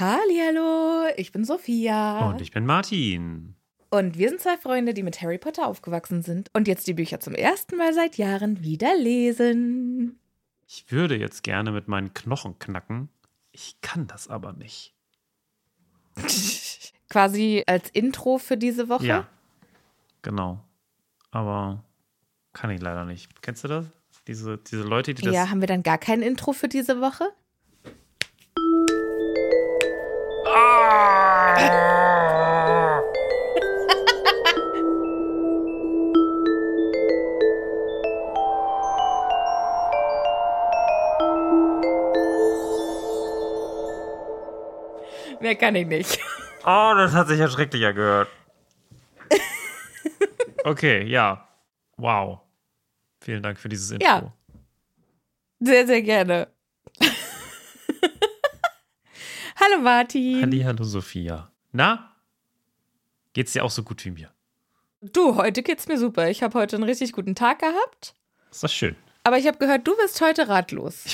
Hallihallo, ich bin Sophia. Und ich bin Martin. Und wir sind zwei Freunde, die mit Harry Potter aufgewachsen sind und jetzt die Bücher zum ersten Mal seit Jahren wieder lesen. Ich würde jetzt gerne mit meinen Knochen knacken. Ich kann das aber nicht. Quasi als Intro für diese Woche. Ja, genau. Aber kann ich leider nicht. Kennst du das? Diese, diese Leute, die das. Ja, haben wir dann gar kein Intro für diese Woche? Mehr kann ich nicht. Oh, das hat sich ja schrecklicher gehört. Okay, ja. Wow. Vielen Dank für dieses Intro. Ja. Sehr, sehr gerne. Hallo Martin. Halli, hallo Sophia. Na? Geht's dir auch so gut wie mir? Du, heute geht's mir super. Ich habe heute einen richtig guten Tag gehabt. Ist das schön? Aber ich habe gehört, du bist heute ratlos.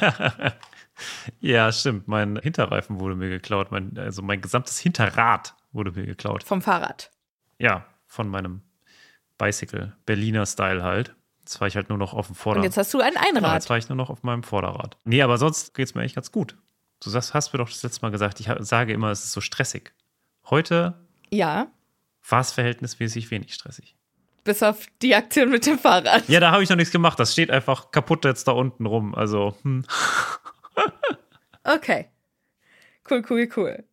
ja, stimmt. Mein Hinterreifen wurde mir geklaut. Mein, also mein gesamtes Hinterrad wurde mir geklaut. Vom Fahrrad. Ja, von meinem Bicycle. Berliner Style halt. Jetzt fahre ich halt nur noch auf dem Und Vorderrad. jetzt hast du ein Einrad. jetzt fahre ich nur noch auf meinem Vorderrad. Nee, aber sonst geht's mir eigentlich ganz gut. Du sagst, hast mir doch das letzte Mal gesagt, ich sage immer, es ist so stressig. Heute Ja. war es verhältnismäßig wenig stressig. Bis auf die Aktion mit dem Fahrrad. Ja, da habe ich noch nichts gemacht. Das steht einfach kaputt jetzt da unten rum. Also, hm. Okay. Cool, cool, cool.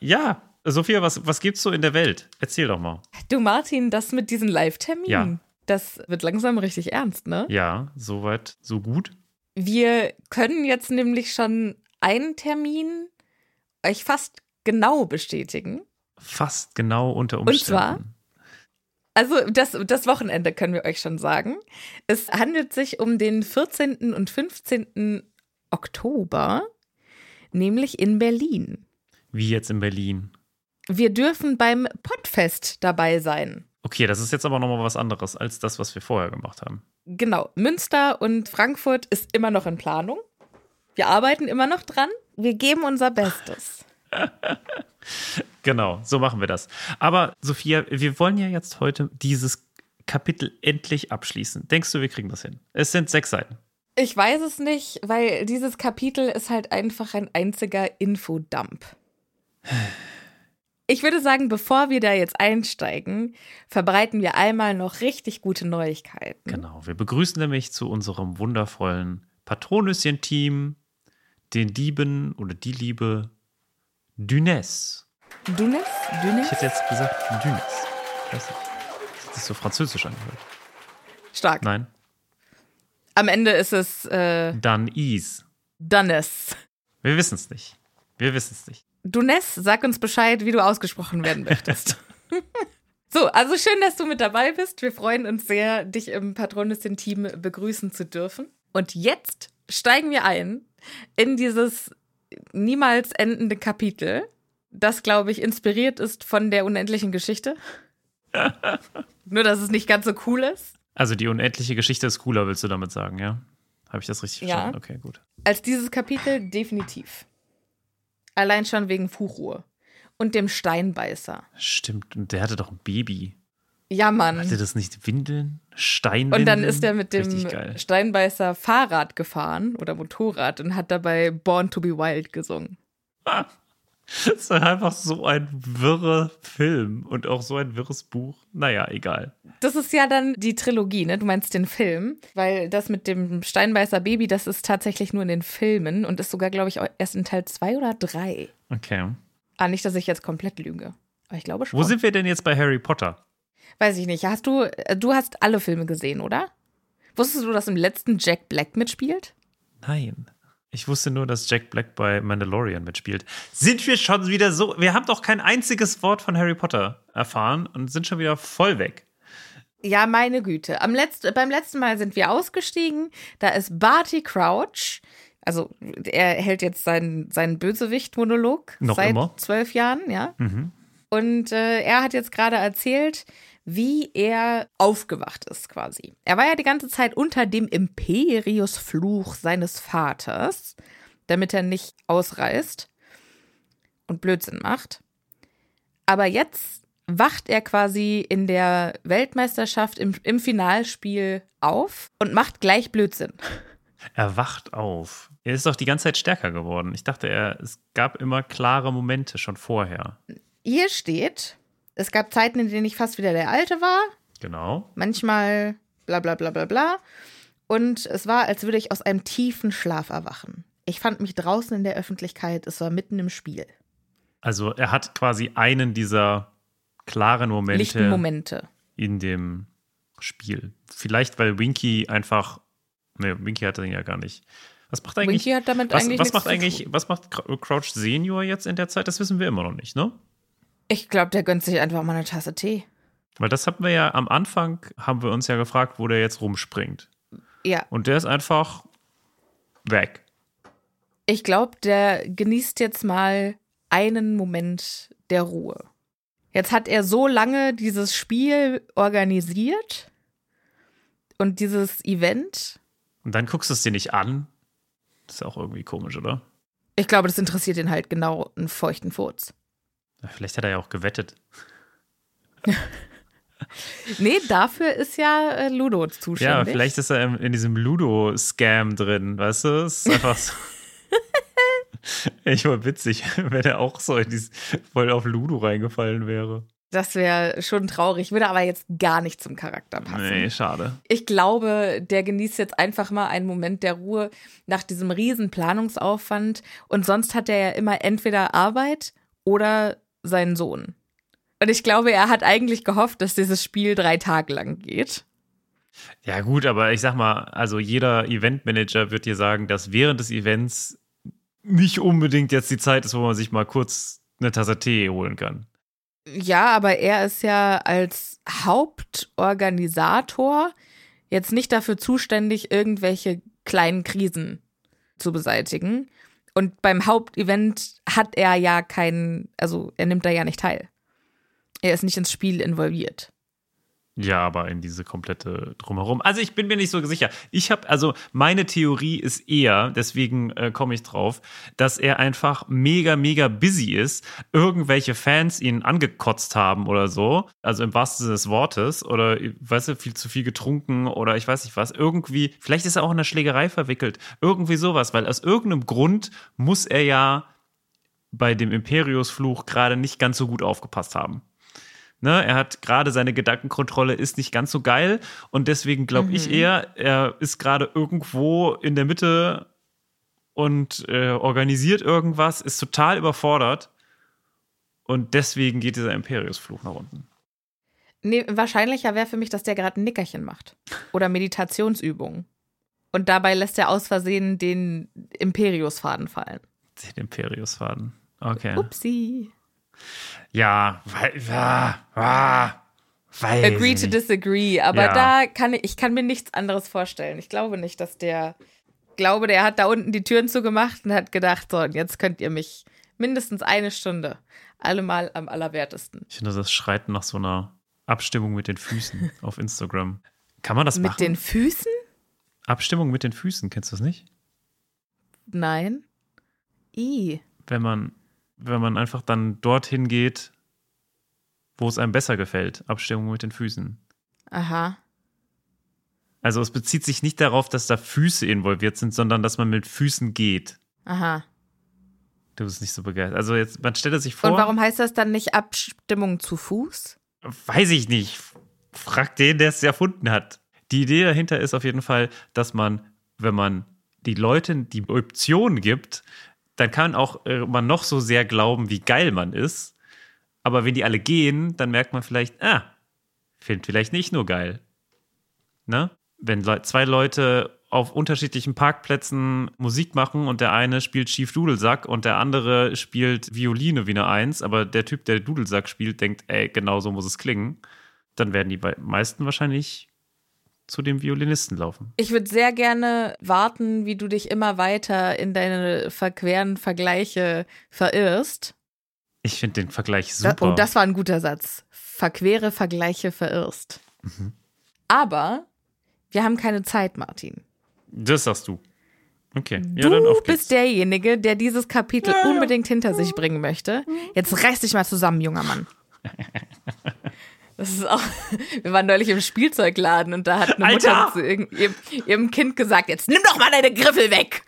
Ja, Sophia, was, was gibt's so in der Welt? Erzähl doch mal. Du, Martin, das mit diesen Live-Terminen, Ja. das wird langsam richtig ernst, ne? Ja, soweit, so gut. Wir können jetzt nämlich schon einen Termin euch fast genau bestätigen. Fast genau unter Und zwar? Umständen. Also das, das Wochenende können wir euch schon sagen. Es handelt sich um den 14. und 15. Oktober, nämlich in Berlin. Wie jetzt in Berlin. Wir dürfen beim Podfest dabei sein. Okay, das ist jetzt aber nochmal was anderes als das, was wir vorher gemacht haben. Genau, Münster und Frankfurt ist immer noch in Planung. Wir arbeiten immer noch dran. Wir geben unser Bestes. Genau, so machen wir das. Aber Sophia, wir wollen ja jetzt heute dieses Kapitel endlich abschließen. Denkst du, wir kriegen das hin? Es sind sechs Seiten. Ich weiß es nicht, weil dieses Kapitel ist halt einfach ein einziger Infodump. Ich würde sagen, bevor wir da jetzt einsteigen, verbreiten wir einmal noch richtig gute Neuigkeiten. Genau, wir begrüßen nämlich zu unserem wundervollen Patronüschen-Team den Dieben oder die Liebe Dunes. Dunes? Dunes? Ich hätte jetzt gesagt Dunes. Weiß nicht. Das ist so französisch angehört. Stark. Nein, Am Ende ist es äh, dann Is. Dunnes. Wir wissen es nicht. Wir wissen es nicht. Dunes, sag uns Bescheid, wie du ausgesprochen werden möchtest. so, also schön, dass du mit dabei bist. Wir freuen uns sehr, dich im Patronissin-Team begrüßen zu dürfen. Und jetzt steigen wir ein in dieses niemals endende Kapitel, das, glaube ich, inspiriert ist von der unendlichen Geschichte. Nur, dass es nicht ganz so cool ist. Also die unendliche Geschichte ist cooler, willst du damit sagen, ja? Habe ich das richtig Ja. verstanden? Okay, gut. Als dieses Kapitel definitiv. Allein schon wegen Fuchur und dem Steinbeißer. Stimmt, und der hatte doch ein Baby. Ja, Mann. Hatte das nicht Windeln? Steinwindeln? Und dann ist er mit dem. Steinbeißer Fahrrad gefahren oder Motorrad und hat dabei Born to be Wild gesungen. Das ist einfach so ein wirrer Film und auch so ein wirres Buch. Naja, egal. Das ist ja dann die Trilogie, ne? Du meinst den Film, weil das mit dem Steinbeißer Baby, das ist tatsächlich nur in den Filmen und ist sogar, glaube ich, erst in Teil zwei oder drei. Okay. Ah, nicht, dass ich jetzt komplett lüge. Aber ich glaube schon. Wo sind wir denn jetzt bei Harry Potter? Weiß ich nicht. Hast du, äh, du hast alle Filme gesehen, oder? Wusstest du, dass im letzten Jack Black mitspielt? Nein. Ich wusste nur, dass Jack Black bei Mandalorian mitspielt. Sind wir schon wieder so. Wir haben doch kein einziges Wort von Harry Potter erfahren und sind schon wieder voll weg. Ja, meine Güte. Am Letz beim letzten Mal sind wir ausgestiegen. Da ist Barty Crouch. Also, er hält jetzt seinen, seinen Bösewicht-Monolog seit immer? zwölf Jahren, ja. Mhm. Und äh, er hat jetzt gerade erzählt, wie er aufgewacht ist quasi. Er war ja die ganze Zeit unter dem Imperius-Fluch seines Vaters, damit er nicht ausreißt und Blödsinn macht. Aber jetzt wacht er quasi in der Weltmeisterschaft im, im Finalspiel auf und macht gleich Blödsinn. Er wacht auf. Er ist doch die ganze Zeit stärker geworden. Ich dachte, er, es gab immer klare Momente schon vorher. Hier steht, es gab Zeiten, in denen ich fast wieder der Alte war, Genau. manchmal bla bla bla bla bla. Und es war, als würde ich aus einem tiefen Schlaf erwachen. Ich fand mich draußen in der Öffentlichkeit, es war mitten im Spiel. Also er hat quasi einen dieser klaren Momente Lichten Momente. in dem Spiel. Vielleicht, weil Winky einfach. Ne, Winky hatte ihn ja gar nicht. Was macht eigentlich. Winky hat damit was, eigentlich was macht zu eigentlich, tun. was macht Cr- Crouch Senior jetzt in der Zeit? Das wissen wir immer noch nicht, ne? Ich glaube, der gönnt sich einfach mal eine Tasse Tee. Weil das hatten wir ja am Anfang, haben wir uns ja gefragt, wo der jetzt rumspringt. Ja, Und der ist einfach weg. ich glaube, der genießt jetzt mal einen Moment der Ruhe. Jetzt hat er so lange dieses Spiel organisiert und dieses Event. Und dann guckst du es dir nicht an. Das ist auch irgendwie komisch, oder? Ich glaube, das interessiert ihn halt genau einen feuchten Furz. Vielleicht hat er ja auch gewettet. Nee, dafür ist ja äh, Ludo zuständig. Ja, vielleicht ist er in, in diesem Ludo-Scam drin, weißt du? Es ist einfach so. ich war witzig, wenn er auch so in dieses, voll auf Ludo reingefallen wäre. Das wäre schon traurig, würde aber jetzt gar nicht zum Charakter passen. Nee, schade. Ich glaube, der genießt jetzt einfach mal einen Moment der Ruhe nach diesem riesen Planungsaufwand und sonst hat er ja immer entweder Arbeit oder seinen Sohn. Und ich glaube, er hat eigentlich gehofft, dass dieses Spiel drei Tage lang geht. Ja, gut, aber ich sag mal, also jeder Eventmanager wird dir sagen, dass während des Events nicht unbedingt jetzt die Zeit ist, wo man sich mal kurz eine Tasse Tee holen kann. Ja, aber er ist ja als Hauptorganisator jetzt nicht dafür zuständig, irgendwelche kleinen Krisen zu beseitigen. Und beim Hauptevent hat er ja keinen, also er nimmt da ja nicht teil. Er ist nicht ins Spiel involviert. Ja, aber in diese komplette Drumherum. Also ich bin mir nicht so sicher. Ich habe, also meine Theorie ist eher, deswegen äh, komme ich drauf, dass er einfach mega, mega busy ist, irgendwelche Fans ihn angekotzt haben oder so. Also im wahrsten Sinne des Wortes. Oder, weißt du, viel zu viel getrunken oder ich weiß nicht was. Irgendwie, vielleicht ist er auch in einer Schlägerei verwickelt. Irgendwie sowas, weil aus irgendeinem Grund muss er ja bei dem Imperiusfluch gerade nicht ganz so gut aufgepasst haben. Ne, er hat gerade seine Gedankenkontrolle ist nicht ganz so geil und deswegen glaube mhm. ich eher, er ist gerade irgendwo in der Mitte und äh, organisiert irgendwas, ist total überfordert und deswegen geht dieser Imperiusfluch nach unten. Nee, wahrscheinlicher wäre für mich, dass der gerade ein Nickerchen macht oder Meditationsübungen und dabei lässt er aus Versehen den Imperiusfaden fallen. Den Imperiusfaden. Okay. Upsi. Ja, weil, ja, ah, weil Agree to disagree, aber ja. da kann ich, ich kann mir nichts anderes vorstellen. Ich glaube nicht, dass der, glaube, der hat da unten die Türen zugemacht und hat gedacht, so, jetzt könnt ihr mich mindestens eine Stunde allemal am allerwertesten. Ich finde, das schreit nach so einer Abstimmung mit den Füßen auf Instagram. Kann man das mit machen? Mit den Füßen? Abstimmung mit den Füßen, kennst du das nicht? Nein. I. Wenn man wenn man einfach dann dorthin geht, wo es einem besser gefällt. Abstimmung mit den Füßen. Aha. Also es bezieht sich nicht darauf, dass da Füße involviert sind, sondern dass man mit Füßen geht. Aha. Du bist nicht so begeistert. Also jetzt, man stellt sich vor. Und warum heißt das dann nicht Abstimmung zu Fuß? Weiß ich nicht. Frag den, der es erfunden hat. Die Idee dahinter ist auf jeden Fall, dass man, wenn man die Leuten die Option gibt, dann kann auch äh, man noch so sehr glauben, wie geil man ist. Aber wenn die alle gehen, dann merkt man vielleicht, ah, finde vielleicht nicht nur geil. Ne? Wenn Le zwei Leute auf unterschiedlichen Parkplätzen Musik machen und der eine spielt schief Dudelsack und der andere spielt Violine wie eine Eins, aber der Typ, der Dudelsack spielt, denkt, ey, genau so muss es klingen, dann werden die meisten wahrscheinlich zu dem Violinisten laufen. Ich würde sehr gerne warten, wie du dich immer weiter in deine verqueren Vergleiche verirrst. Ich finde den Vergleich super. Da, oh, das war ein guter Satz. Verquere Vergleiche verirrst. Mhm. Aber wir haben keine Zeit, Martin. Das sagst du. Okay. Ja, du bist derjenige, der dieses Kapitel ja, ja. unbedingt hinter sich bringen möchte. Jetzt reiß dich mal zusammen, junger Mann. Das ist auch, wir waren neulich im Spielzeugladen und da hat eine Mutter Alter! zu ihrem, ihrem Kind gesagt, jetzt nimm doch mal deine Griffel weg.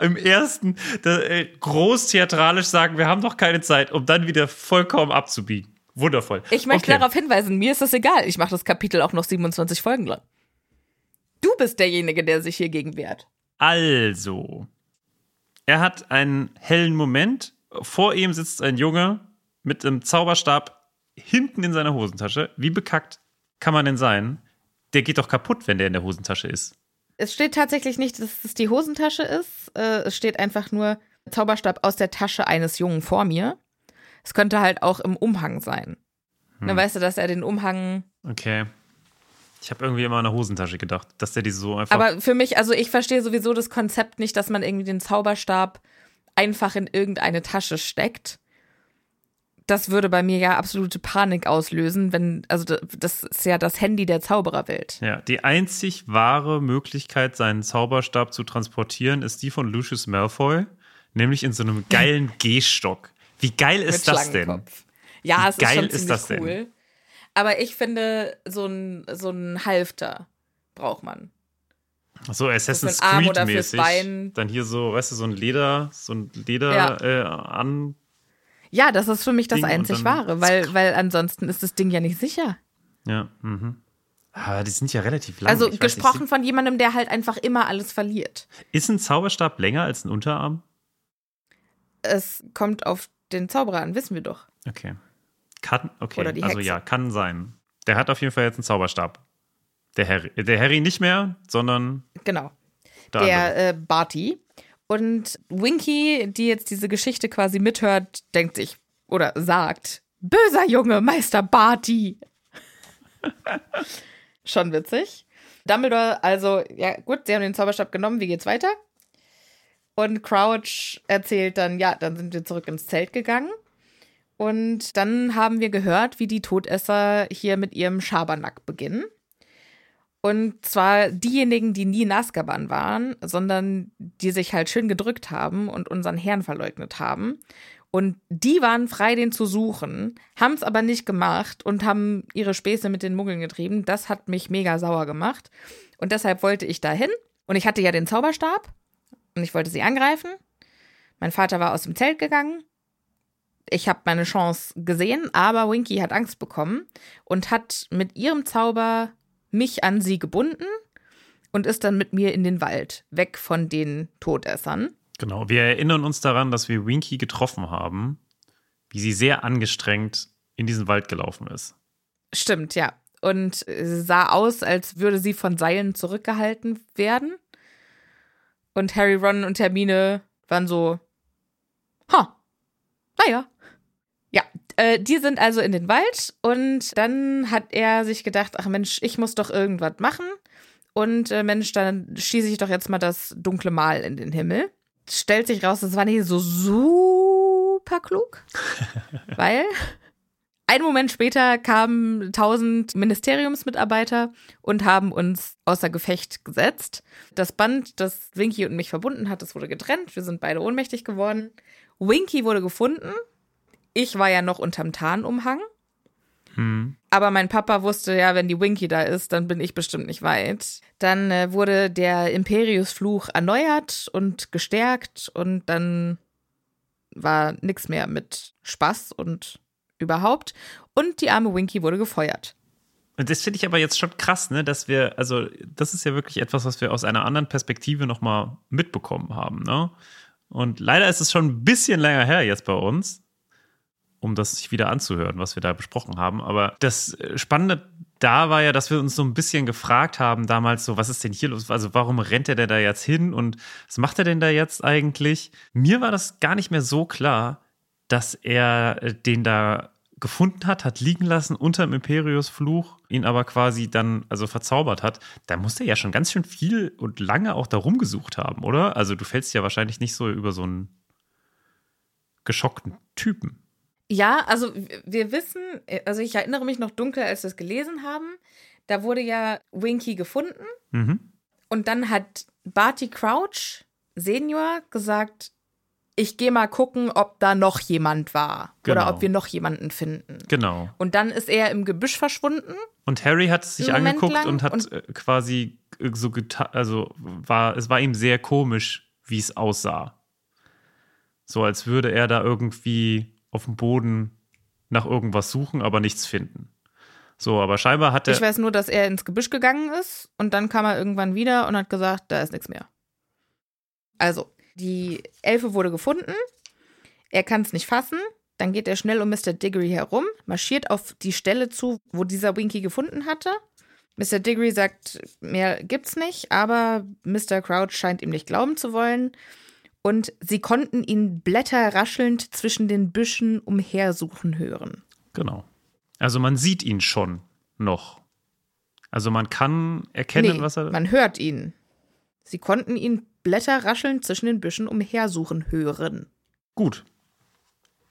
Im ersten da, äh, groß theatralisch sagen, wir haben doch keine Zeit, um dann wieder vollkommen abzubiegen. Wundervoll. Ich möchte okay. darauf hinweisen, mir ist das egal. Ich mache das Kapitel auch noch 27 Folgen lang. Du bist derjenige, der sich hier gegen wehrt. Also, er hat einen hellen Moment. Vor ihm sitzt ein Junge, mit einem Zauberstab hinten in seiner Hosentasche. Wie bekackt kann man denn sein? Der geht doch kaputt, wenn der in der Hosentasche ist. Es steht tatsächlich nicht, dass es die Hosentasche ist. Äh, es steht einfach nur Zauberstab aus der Tasche eines Jungen vor mir. Es könnte halt auch im Umhang sein. Hm. Dann weißt du, dass er den Umhang. Okay. Ich habe irgendwie immer an eine Hosentasche gedacht, dass der diese so einfach. Aber für mich, also ich verstehe sowieso das Konzept nicht, dass man irgendwie den Zauberstab einfach in irgendeine Tasche steckt, das würde bei mir ja absolute Panik auslösen, wenn, also das ist ja das Handy der Zaubererwelt. Ja, die einzig wahre Möglichkeit, seinen Zauberstab zu transportieren, ist die von Lucius Malfoy, nämlich in so einem geilen Gehstock. Wie geil ist das denn? Ja, Wie es geil ist schon ziemlich cool. Denn? Aber ich finde, so ein, so ein Halfter braucht man. So Assassin's Creed mäßig. Dann hier so, weißt du, so ein Leder, so ein Leder ja. äh, an Ja, das ist für mich das Ding einzig Wahre, weil, weil ansonsten ist das Ding ja nicht sicher. Ja, mhm. Aber die sind ja relativ lang. Also Ich weiß gesprochen von jemandem, der halt einfach immer alles verliert. Ist ein Zauberstab länger als ein Unterarm? Es kommt auf den Zauberer an, wissen wir doch. Okay. Kann, okay. Oder die also Hexe. ja, kann sein. Der hat auf jeden Fall jetzt einen Zauberstab. Der Harry, der Harry nicht mehr, sondern Genau. der, der äh, Barty. Und Winky, die jetzt diese Geschichte quasi mithört, denkt sich oder sagt: Böser Junge, Meister Barty. Schon witzig. Dumbledore, also, ja, gut, sie haben den Zauberstab genommen, wie geht's weiter? Und Crouch erzählt dann, ja, dann sind wir zurück ins Zelt gegangen. Und dann haben wir gehört, wie die Todesser hier mit ihrem Schabernack beginnen. Und zwar diejenigen, die nie in Azkaban waren, sondern die sich halt schön gedrückt haben und unseren Herrn verleugnet haben. Und die waren frei, den zu suchen, haben es aber nicht gemacht und haben ihre Späße mit den Muggeln getrieben. Das hat mich mega sauer gemacht. Und deshalb wollte ich dahin. Und ich hatte ja den Zauberstab und ich wollte sie angreifen. Mein Vater war aus dem Zelt gegangen. Ich habe meine Chance gesehen, aber Winky hat Angst bekommen und hat mit ihrem Zauber mich an sie gebunden und ist dann mit mir in den Wald, weg von den Todessern. Genau, wir erinnern uns daran, dass wir Winky getroffen haben, wie sie sehr angestrengt in diesen Wald gelaufen ist. Stimmt, ja. Und äh, sah aus, als würde sie von Seilen zurückgehalten werden. Und Harry, Ron und Hermine waren so, ha, naja. Äh, die sind also in den Wald und dann hat er sich gedacht, ach Mensch, ich muss doch irgendwas machen. Und äh, Mensch, dann schieße ich doch jetzt mal das dunkle Mal in den Himmel. Stellt sich raus, das war nicht so super klug, weil einen Moment später kamen tausend Ministeriumsmitarbeiter und haben uns außer Gefecht gesetzt. Das Band, das Winky und mich verbunden hat, das wurde getrennt. Wir sind beide ohnmächtig geworden. Winky wurde gefunden. Ich war ja noch unterm Tarnumhang. Aber mein Papa wusste ja, wenn die Winky da ist, dann bin ich bestimmt nicht weit. Dann äh, wurde der Imperius-Fluch erneuert und gestärkt und dann war nix mehr mit Spaß und überhaupt. Und die arme Winky wurde gefeuert. Und das finde ich aber jetzt schon krass, ne, dass wir, also das ist ja wirklich etwas, was wir aus einer anderen Perspektive nochmal mitbekommen haben, ne? Und leider ist es schon ein bisschen länger her jetzt bei uns, um das sich wieder anzuhören, was wir da besprochen haben. Aber das äh, Spannende da war ja, dass wir uns so ein bisschen gefragt haben damals so, was ist denn hier los? Also warum rennt er denn da jetzt hin und was macht er denn da jetzt eigentlich? Mir war das gar nicht mehr so klar, dass er äh, den da gefunden hat, hat liegen lassen unter dem Imperius-Fluch, ihn aber quasi dann also verzaubert hat, da muss er ja schon ganz schön viel und lange auch da rumgesucht haben, oder? Also du fällst ja wahrscheinlich nicht so über so einen geschockten Typen. Ja, also wir wissen, also ich erinnere mich noch dunkel, als wir es gelesen haben, da wurde ja Winky gefunden Mhm. und dann hat Barty Crouch Senior gesagt, ich gehe mal gucken, ob da noch jemand war oder Genau. ob wir noch jemanden finden. Genau. Und dann ist er im Gebüsch verschwunden. Und Harry hat es sich angeguckt und hat und- äh, quasi äh, so getan, also war, es war ihm sehr komisch, wie es aussah. So als würde er da irgendwie auf dem Boden nach irgendwas suchen, aber nichts finden. So, aber scheinbar hat er. Ich weiß nur, dass er ins Gebüsch gegangen ist und dann kam er irgendwann wieder und hat gesagt, da ist nichts mehr. Also, die Elfe wurde gefunden. Er kann es nicht fassen. Dann geht er schnell um Mr. Diggory herum, marschiert auf die Stelle zu, wo dieser Winky gefunden hatte. Mr. Diggory sagt, mehr gibt's nicht, aber Mr. Crouch scheint ihm nicht glauben zu wollen. Und sie konnten ihn blätterraschelnd zwischen den Büschen umhersuchen hören. Genau. Also man sieht ihn schon noch. Also man kann erkennen, nee, was er. Man hört ihn. Sie konnten ihn blätterraschelnd zwischen den Büschen umhersuchen hören. Gut.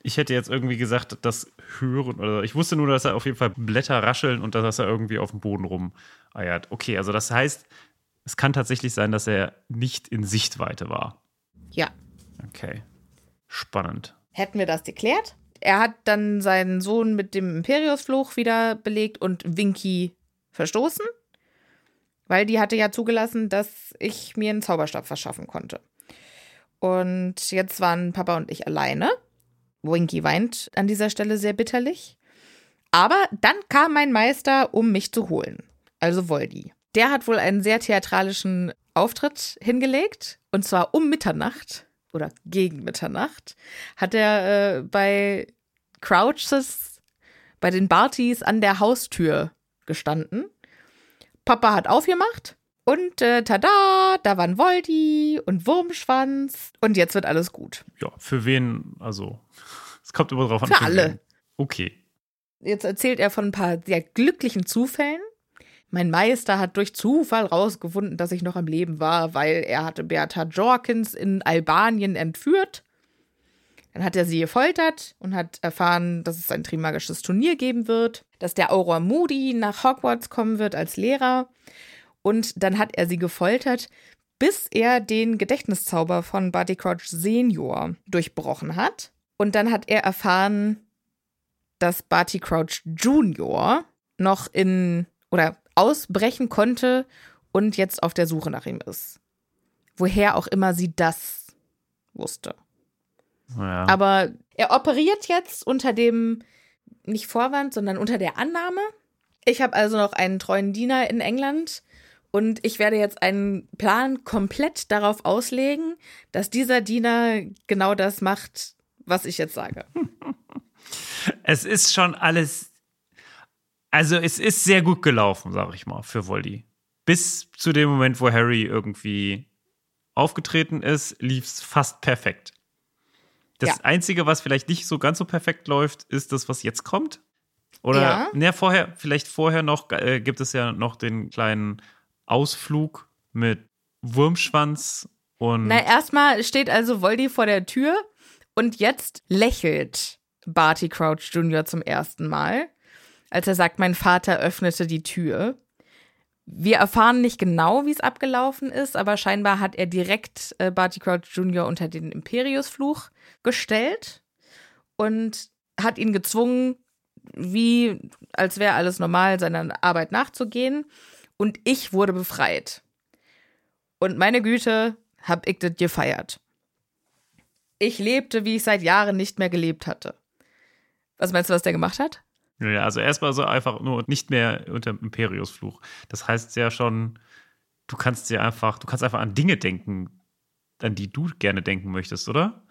Ich hätte jetzt irgendwie gesagt, das Hören, oder ich wusste nur, dass er auf jeden Fall Blätter rascheln und dass er irgendwie auf dem Boden rumeiert. Okay, also das heißt, es kann tatsächlich sein, dass er nicht in Sichtweite war. Ja. Okay. Spannend. Hätten wir das geklärt? Er hat dann seinen Sohn mit dem Imperiusfluch wieder belegt und Winky verstoßen, weil die hatte ja zugelassen, dass ich mir einen Zauberstab verschaffen konnte. Und jetzt waren Papa und ich alleine. Winky weint an dieser Stelle sehr bitterlich. Aber dann kam mein Meister, um mich zu holen. Also Voldy. Der hat wohl einen sehr theatralischen Auftritt hingelegt. Und zwar um Mitternacht oder gegen Mitternacht hat er äh, bei Crouches, bei den Bartys an der Haustür gestanden. Papa hat aufgemacht und äh, tada, da waren Voldy und Wurmschwanz und jetzt wird alles gut. Ja, für wen, also, es kommt immer drauf an. Für alle. Wen. Okay. Jetzt erzählt er von ein paar sehr glücklichen Zufällen. Mein Meister hat durch Zufall rausgefunden, dass ich noch am Leben war, weil er hatte Beata Jorkins in Albanien entführt. Dann hat er sie gefoltert und hat erfahren, dass es ein trimagisches Turnier geben wird, dass der Auror Moody nach Hogwarts kommen wird als Lehrer. Und dann hat er sie gefoltert, bis er den Gedächtniszauber von Barty Crouch Senior durchbrochen hat. Und dann hat er erfahren, dass Barty Crouch Junior noch in oder ausbrechen konnte und jetzt auf der Suche nach ihm ist. Woher auch immer sie das wusste. Ja. Aber er operiert jetzt unter dem, nicht Vorwand, sondern unter der Annahme. Ich habe also noch einen treuen Diener in England und ich werde jetzt einen Plan komplett darauf auslegen, dass dieser Diener genau das macht, was ich jetzt sage. Es ist schon alles. Also, es ist sehr gut gelaufen, sag ich mal, für Voldy. Bis zu dem Moment, wo Harry irgendwie aufgetreten ist, lief es fast perfekt. Das Ja. Einzige, was vielleicht nicht so ganz so perfekt läuft, ist das, was jetzt kommt. Oder, Ja. ne, vorher, vielleicht vorher noch, äh, gibt es ja noch den kleinen Ausflug mit Wurmschwanz und. Na, erstmal steht also Voldy vor der Tür und jetzt lächelt Barty Crouch Jr. zum ersten Mal, als er sagt, mein Vater öffnete die Tür. Wir erfahren nicht genau, wie es abgelaufen ist, aber scheinbar hat er direkt äh, Barty Crouch Jr. unter den Imperiusfluch gestellt und hat ihn gezwungen, wie als wäre alles normal, seiner Arbeit nachzugehen. Und ich wurde befreit. Und meine Güte, hab ich das gefeiert. Ich lebte, wie ich seit Jahren nicht mehr gelebt hatte. Was meinst du, was der gemacht hat? Ja, also erstmal so einfach nur nicht mehr unter dem Imperiusfluch. Das heißt ja schon, du kannst dir einfach, du kannst einfach an Dinge denken, an die du gerne denken möchtest, oder?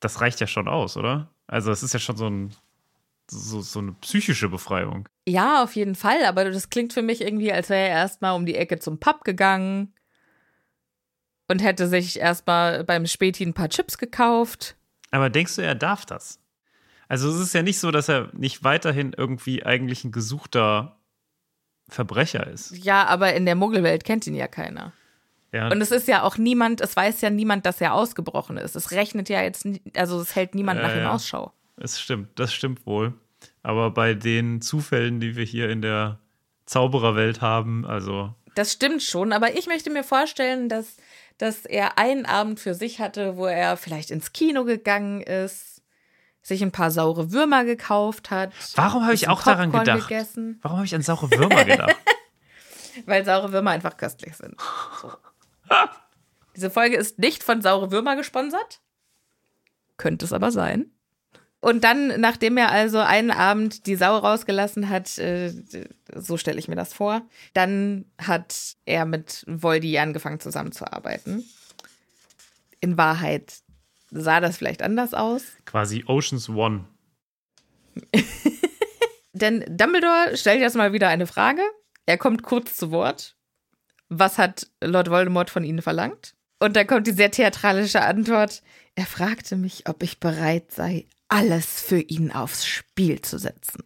Das reicht ja schon aus, oder? Also es ist ja schon so, ein, so, so eine psychische Befreiung. Ja, auf jeden Fall, aber das klingt für mich irgendwie, als wäre er erstmal um die Ecke zum Pub gegangen und hätte sich erstmal beim Späti ein paar Chips gekauft. Aber denkst du, er darf das? Also es ist ja nicht so, dass er nicht weiterhin irgendwie eigentlich ein gesuchter Verbrecher ist. Ja, aber in der Muggelwelt kennt ihn ja keiner. Ja, Und es ist ja auch niemand, es weiß ja niemand, dass er ausgebrochen ist. Es rechnet ja jetzt, also es hält niemand Ja, nach ihm. Ausschau. Es stimmt, das stimmt wohl. Aber bei den Zufällen, die wir hier in der Zaubererwelt haben, also Das stimmt schon, aber ich möchte mir vorstellen, dass, dass er einen Abend für sich hatte, wo er vielleicht ins Kino gegangen ist, sich ein paar saure Würmer gekauft hat. Warum habe ich auch daran Popcorn gedacht? Gegessen, warum habe ich an saure Würmer gedacht? weil saure Würmer einfach köstlich sind. So. Diese Folge ist nicht von saure Würmer gesponsert. Könnte es aber sein. Und dann, nachdem er also einen Abend die Sau rausgelassen hat, äh, so stelle ich mir das vor, dann hat er mit Voldy angefangen zusammenzuarbeiten. In Wahrheit sah das vielleicht anders aus. Quasi Oceans One. Denn Dumbledore stellt jetzt mal wieder eine Frage. Er kommt kurz zu Wort. Was hat Lord Voldemort von Ihnen verlangt? Und dann kommt die sehr theatralische Antwort. Er fragte mich, ob ich bereit sei, alles für ihn aufs Spiel zu setzen.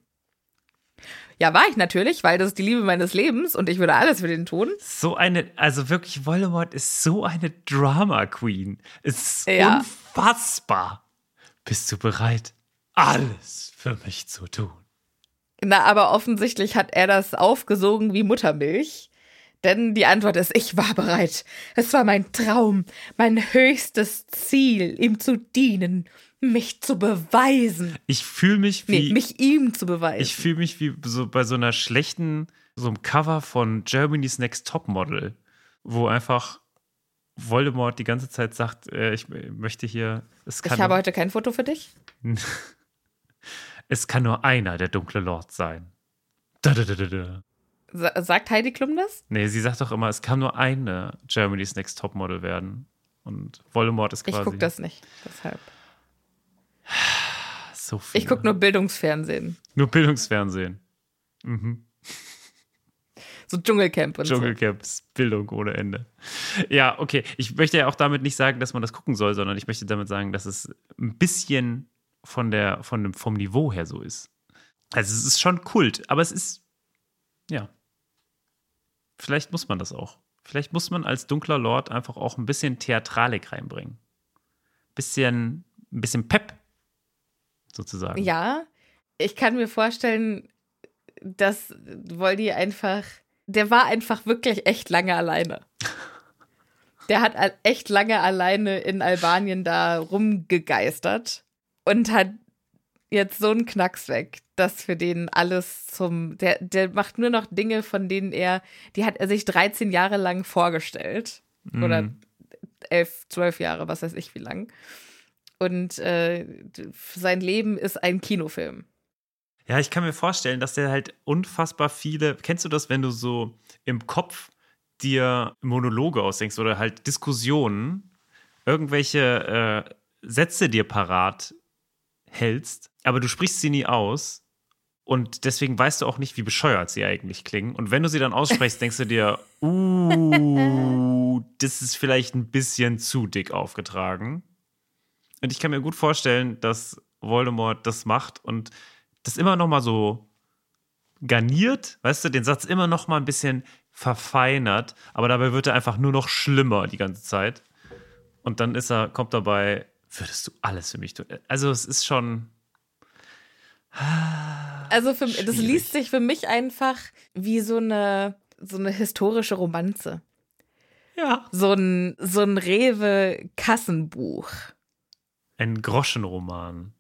Ja, war ich natürlich, weil das ist die Liebe meines Lebens und ich würde alles für den tun. So eine, also wirklich, Voldemort ist so eine Drama Queen. Es ist Ja. unfassbar. Bist du bereit, alles für mich zu tun? Na, aber offensichtlich hat er das aufgesogen wie Muttermilch. Denn die Antwort ist, ich war bereit. Es war mein Traum, mein höchstes Ziel, ihm zu dienen, mich zu beweisen. Ich fühle mich Nee, wie. mich ihm zu beweisen. Ich fühle mich wie so bei so einer schlechten, so einem Cover von Germany's Next Top Model, wo einfach Voldemort die ganze Zeit sagt, äh, ich möchte hier. Es kann Ich habe nur, heute kein Foto für dich. es kann nur einer der dunkle Lord sein. Da, da, da, da, da. Sa sagt Heidi Klum das? Nee, sie sagt doch immer, es kann nur eine Germany's Next Topmodel werden. Und Voldemort ist quasi Ich gucke das nicht. Deshalb. So viel. Ich gucke nur Bildungsfernsehen. nur Bildungsfernsehen. So Dschungelcamp und Dschungelcamps, Bildung ohne Ende. Ja, okay. Ich möchte ja auch damit nicht sagen, dass man das gucken soll, sondern ich möchte damit sagen, dass es ein bisschen von der, von dem, vom Niveau her so ist. Also es ist schon Kult, aber es ist, ja. Vielleicht muss man das auch. Vielleicht muss man als dunkler Lord einfach auch ein bisschen Theatralik reinbringen. Bisschen, ein bisschen Pep, sozusagen. so. Ja, ich kann mir vorstellen, dass Voldy einfach, der war einfach wirklich echt lange alleine. Der hat echt lange alleine in Albanien da rumgegeistert und hat jetzt so einen Knacks weg, dass für den alles zum, der, der macht nur noch Dinge, von denen er, die hat er sich 13 Jahre lang vorgestellt. Oder Mhm. elf, zwölf Jahre, was weiß ich wie lang. Und äh, sein Leben ist ein Kinofilm. Ja, ich kann mir vorstellen, dass der halt unfassbar viele. Kennst du das, wenn du so im Kopf dir Monologe ausdenkst oder halt Diskussionen, irgendwelche äh, Sätze dir parat hältst, aber du sprichst sie nie aus und deswegen weißt du auch nicht, wie bescheuert sie eigentlich klingen. Und wenn du sie dann aussprichst, denkst du dir, uh, das ist vielleicht ein bisschen zu dick aufgetragen. Und ich kann mir gut vorstellen, dass Voldemort das macht und das immer noch mal so garniert, weißt du, den Satz immer noch mal ein bisschen verfeinert, aber dabei wird er einfach nur noch schlimmer die ganze Zeit. Und dann ist er, kommt dabei, würdest du alles für mich tun? Also es ist schon, Also für, das liest sich für mich einfach wie so eine, so eine historische Romanze. ja, So ein, so ein Rewe-Kassenbuch. Ein Groschenroman.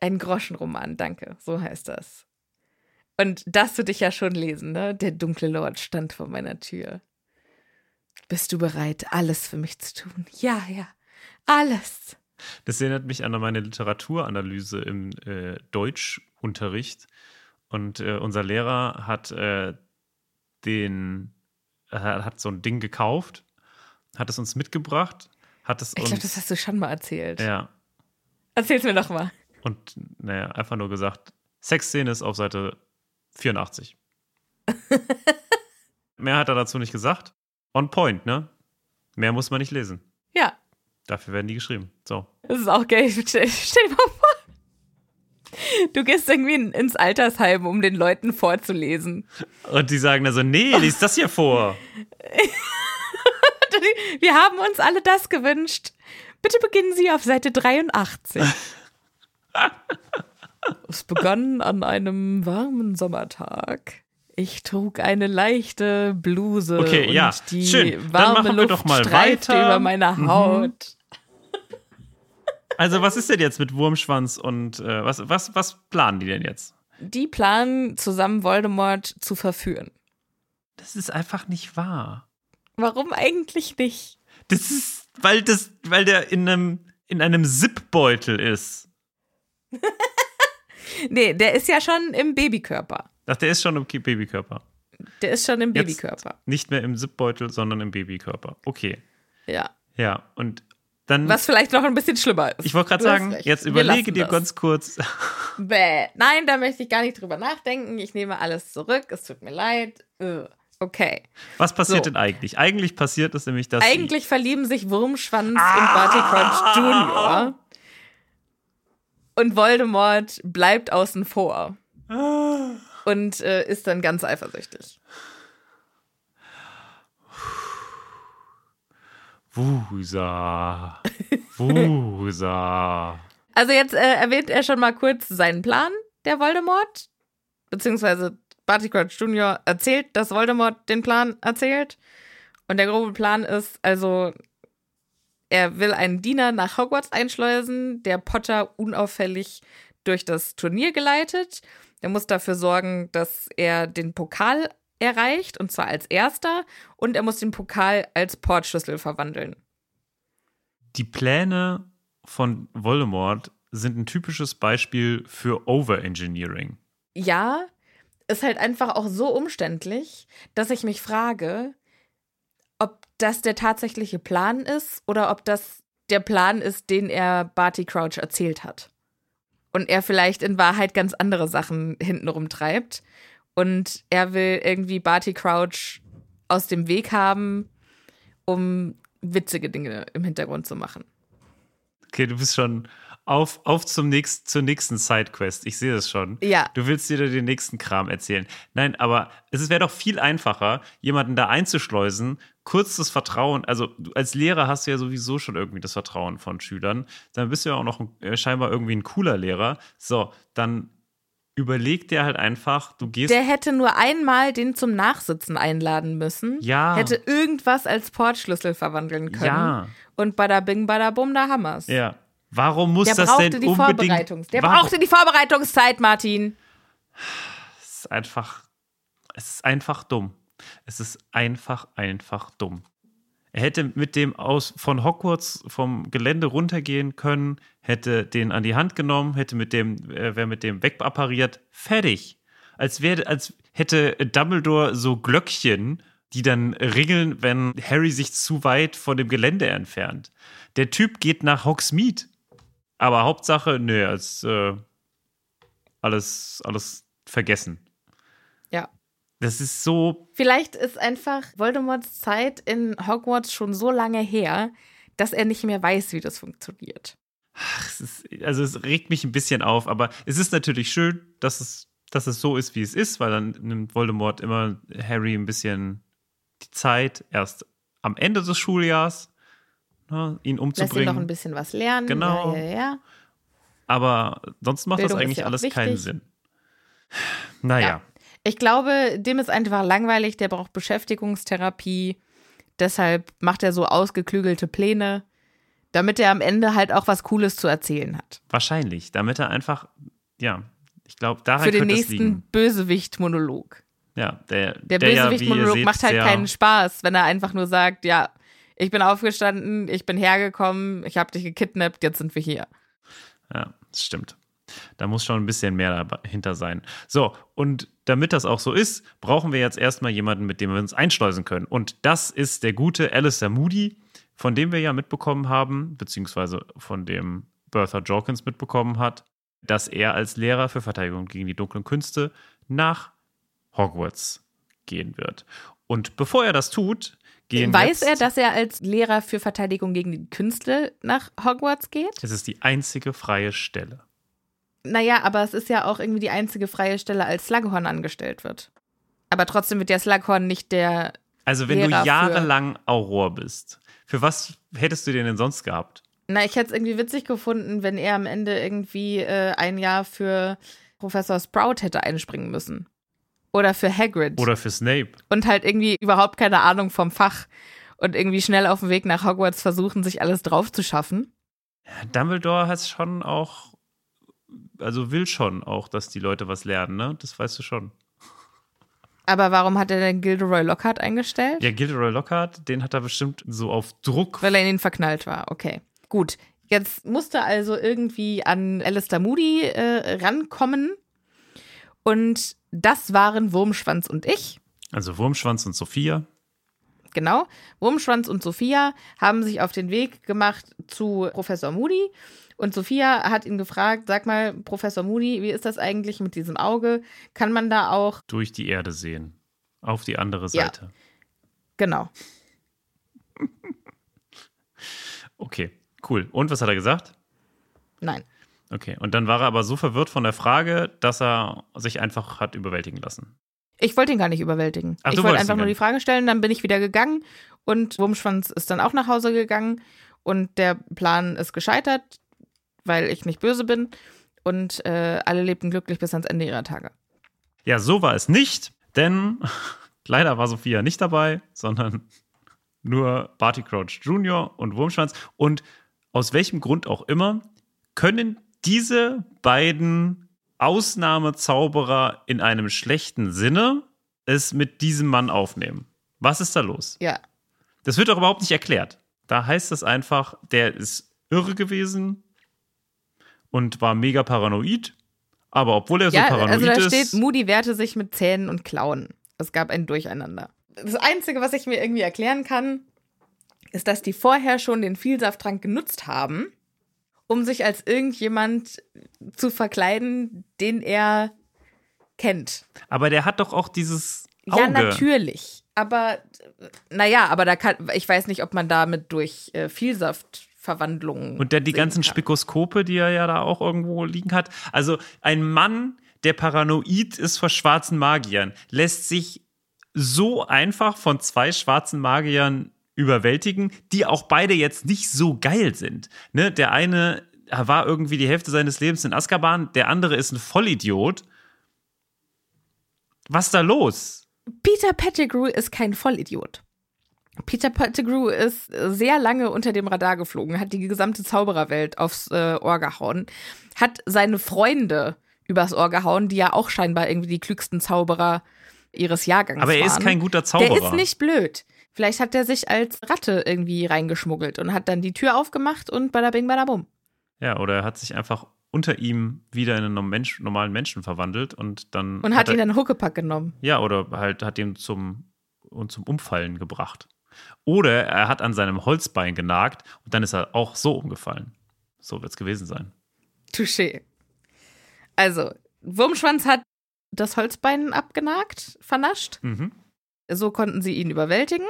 Ein Groschenroman, danke, so heißt das. Und das würde ich ja schon lesen, ne? Der dunkle Lord stand vor meiner Tür. Bist du bereit, alles für mich zu tun? Ja, ja, alles. Das erinnert mich an meine Literaturanalyse im äh, Deutschunterricht. Und äh, unser Lehrer hat äh, den, äh, hat so ein Ding gekauft, hat es uns mitgebracht, hat es Ich uns. glaube, das hast du schon mal erzählt. ja, Erzähl's mir doch mal. und naja, einfach nur gesagt, Sexszene ist auf Seite 84. Mehr hat er dazu nicht gesagt. On point, ne? Mehr muss man nicht lesen. Ja, Dafür werden die geschrieben. So. das ist auch geil. Stell, stell dir mal vor. Du gehst irgendwie in, ins Altersheim, um den Leuten vorzulesen. Und die sagen dann so, nee, lies das hier vor. Wir haben uns alle das gewünscht. Bitte beginnen Sie auf Seite 83. es begann an einem warmen Sommertag. Ich trug eine leichte Bluse Okay, und ja, die schön. Warme machen wir Luft doch mal streifte weiter. über meine Mhm. Haut. Also, was ist denn jetzt mit Wurmschwanz und äh, was, was, was planen die denn jetzt? Die planen zusammen Voldemort zu verführen. Das ist einfach nicht wahr. Warum eigentlich nicht? Das ist, weil das, weil der in einem, in einem Zipbeutel ist. Nee, der ist ja schon im Babykörper. Ach, der ist schon im Babykörper. Der ist schon im Jetzt Babykörper. Nicht mehr im Zipbeutel, sondern im Babykörper. Okay. Ja. Ja, und dann. Was vielleicht noch ein bisschen schlimmer ist. ich wollte gerade sagen, recht. jetzt überlege dir das. ganz kurz. Bäh. Nein, da möchte ich gar nicht drüber nachdenken. Ich nehme alles zurück. Es tut mir leid. Äh, Okay. Was passiert So. denn eigentlich? Eigentlich passiert es nämlich, dass. Eigentlich verlieben sich Wurmschwanz und Barty Crouch Jr. Und Voldemort bleibt außen vor. Und äh, ist dann ganz eifersüchtig. Wusa. Wusa. Also jetzt äh, erwähnt er schon mal kurz seinen Plan, der Voldemort. Beziehungsweise Barty Crouch Jr. erzählt, dass Voldemort den Plan erzählt. Und der grobe Plan ist, also, er will einen Diener nach Hogwarts einschleusen, der Potter unauffällig durch das Turnier geleitet. Er muss dafür sorgen, dass er den Pokal erreicht, und zwar als erster. Und er muss den Pokal als Portschlüssel verwandeln. Die Pläne von Voldemort sind ein typisches Beispiel für Overengineering. Ja, ist halt einfach auch so umständlich, dass ich mich frage, ob das der tatsächliche Plan ist oder ob das der Plan ist, den er Barty Crouch erzählt hat. Und er vielleicht in Wahrheit ganz andere Sachen hintenrum treibt. Und er will irgendwie Barty Crouch aus dem Weg haben, um witzige Dinge im Hintergrund zu machen. Okay, du bist schon auf, auf zum nächsten, zur nächsten Sidequest. Ich sehe das schon. Ja. Du willst dir den nächsten Kram erzählen. Nein, aber es wäre doch viel einfacher, jemanden da einzuschleusen, kurz das Vertrauen. Also du als Lehrer hast du ja sowieso schon irgendwie das Vertrauen von Schülern. Dann bist du ja auch noch äh, scheinbar irgendwie ein cooler Lehrer. So, dann überleg dir halt einfach, du gehst. Der hätte nur einmal den zum Nachsitzen einladen müssen. Ja. Hätte irgendwas als Portschlüssel verwandeln können. Ja. Und bada bing, bada bum, da Hammers. ja. Warum muss Der das denn unbedingt? Der Warum- brauchte die Vorbereitungszeit, Martin. Es ist einfach, es ist einfach dumm. Es ist einfach, einfach dumm. Er hätte mit dem aus von Hogwarts vom Gelände runtergehen können, hätte den an die Hand genommen, hätte mit dem, äh, wäre mit dem wegappariert, fertig. Als wäre, als hätte Dumbledore so Glöckchen, die dann ringeln, wenn Harry sich zu weit von dem Gelände entfernt. Der Typ geht nach Hogsmeade. Aber Hauptsache, nö, als äh, alles, alles vergessen. Ja. Das ist so. Vielleicht ist einfach Voldemorts Zeit in Hogwarts schon so lange her, dass er nicht mehr weiß, wie das funktioniert. Es ist, also es regt mich ein bisschen auf, aber es ist natürlich schön, dass es, dass es so ist, wie es ist, weil dann nimmt Voldemort immer Harry ein bisschen die Zeit, erst am Ende des Schuljahrs, ne, ihn Lass ihn umzubringen. noch ein bisschen was lernen. Genau. Ja, ja, ja. aber sonst macht Bildung das eigentlich ja alles wichtig. keinen Sinn. Naja. Ja. Ich glaube, dem ist einfach langweilig, der braucht Beschäftigungstherapie. Deshalb macht er so ausgeklügelte Pläne, damit er am Ende halt auch was Cooles zu erzählen hat. wahrscheinlich, damit er einfach, ja, ich glaube, daran Für den nächsten. Bösewicht-Monolog. Ja, der, Der, der ja, Bösewicht-Monolog seht, macht halt keinen Spaß, wenn er einfach nur sagt, ja, ich bin aufgestanden, ich bin hergekommen, ich habe dich gekidnappt, jetzt sind wir hier. Ja, das stimmt. Da muss schon ein bisschen mehr dahinter sein. So, und damit das auch so ist, brauchen wir jetzt erstmal jemanden, mit dem wir uns einschleusen können. Und das ist der gute Alistair Moody, von dem wir ja mitbekommen haben, beziehungsweise von dem Bertha Jorkins mitbekommen hat, dass er als Lehrer für Verteidigung gegen die dunklen Künste nach Hogwarts gehen wird. Und bevor er das tut, gehen Weiß jetzt, er, dass er als Lehrer für Verteidigung gegen die Künste nach Hogwarts geht? es ist die einzige freie Stelle. Naja, aber es ist ja auch irgendwie die einzige freie Stelle, als Slughorn angestellt wird. Aber trotzdem wird der Slughorn nicht der. Also wenn Lehrer du jahrelang Auror bist, für was hättest du den denn sonst gehabt? Na, ich hätte es irgendwie witzig gefunden, wenn er am Ende irgendwie äh, ein Jahr für Professor Sprout hätte einspringen müssen. Oder für Hagrid. Oder für Snape? und halt irgendwie überhaupt keine Ahnung vom Fach und irgendwie schnell auf dem Weg nach Hogwarts versuchen, sich alles drauf zu schaffen. Dumbledore hat schon auch, also will schon auch, dass die Leute was lernen, ne? Das weißt du schon. Aber warum hat er denn Gilderoy Lockhart eingestellt? Ja, Gilderoy Lockhart, den hat er bestimmt so auf Druck. Weil er in ihn verknallt war. Okay. Gut. Jetzt musste also irgendwie an Alistair Moody äh, rankommen. Und das waren Wurmschwanz und ich. Also Wurmschwanz und Sophia. Genau. Wurmschwanz und Sophia haben sich auf den Weg gemacht zu Professor Moody. Und Sophia hat ihn gefragt, sag mal, Professor Moody, wie ist das eigentlich mit diesem Auge? Kann man da auch, durch die Erde sehen. Auf die andere Ja. Seite. genau, Okay, cool. Und was hat er gesagt? nein. Okay, und dann war er aber so verwirrt von der Frage, dass er sich einfach hat überwältigen lassen. Ich wollte ihn gar nicht überwältigen. Ach, ich wollte einfach nur die. Frage stellen, dann bin ich wieder gegangen und Wurmschwanz ist dann auch nach Hause gegangen und der Plan ist gescheitert, weil ich nicht böse bin und äh, alle lebten glücklich bis ans Ende ihrer Tage. Ja, so war es nicht, denn leider war Sophia nicht dabei, sondern nur Barty Crouch Jr. und Wurmschwanz. Und aus welchem Grund auch immer können diese beiden Ausnahmezauberer in einem schlechten Sinne es mit diesem Mann aufnehmen. Was ist da los? Ja. Das wird doch überhaupt nicht erklärt. Da heißt es einfach, der ist irre gewesen und war mega paranoid. Aber obwohl er so ja, paranoid also da ist. steht, Moody wehrte sich mit Zähnen und Klauen. Es gab ein Durcheinander. Das Einzige, was ich mir irgendwie erklären kann, ist, dass die vorher schon den Vielsafttrank genutzt haben, um sich als irgendjemand zu verkleiden, den er kennt. aber der hat doch auch dieses Auge. Ja, natürlich. Aber naja, aber da kann, ich weiß nicht, ob man damit durch äh, Vielsaftverwandlungen. Und der die ganzen kann. Spikoskope, die er ja da auch irgendwo liegen hat. Also ein Mann, der paranoid ist vor schwarzen Magiern, lässt sich so einfach von zwei schwarzen Magiern überwältigen, die auch beide jetzt nicht so geil sind. Ne? Der eine war irgendwie die Hälfte seines Lebens in Azkaban, der andere ist ein Vollidiot. Was ist da los? Peter Pettigrew ist kein Vollidiot. Peter Pettigrew ist sehr lange unter dem Radar geflogen, hat die gesamte Zaubererwelt aufs äh, Ohr gehauen, hat seine Freunde übers Ohr gehauen, die ja auch scheinbar irgendwie die klügsten Zauberer ihres Jahrgangs Aber er waren. ist kein guter Zauberer. Der ist nicht blöd. Vielleicht hat er sich als Ratte irgendwie reingeschmuggelt und hat dann die Tür aufgemacht und bada bing, bada bum. Ja, oder er hat sich einfach unter ihm wieder in einen Mensch, normalen Menschen verwandelt und dann. Und hat er, ihn dann Huckepack genommen. Ja, oder halt hat ihn zum, und zum Umfallen gebracht. Oder er hat an seinem Holzbein genagt und dann ist er auch so umgefallen. So wird es gewesen sein. Touché. Also, Wurmschwanz hat das Holzbein abgenagt, vernascht. Mhm. So konnten sie ihn überwältigen.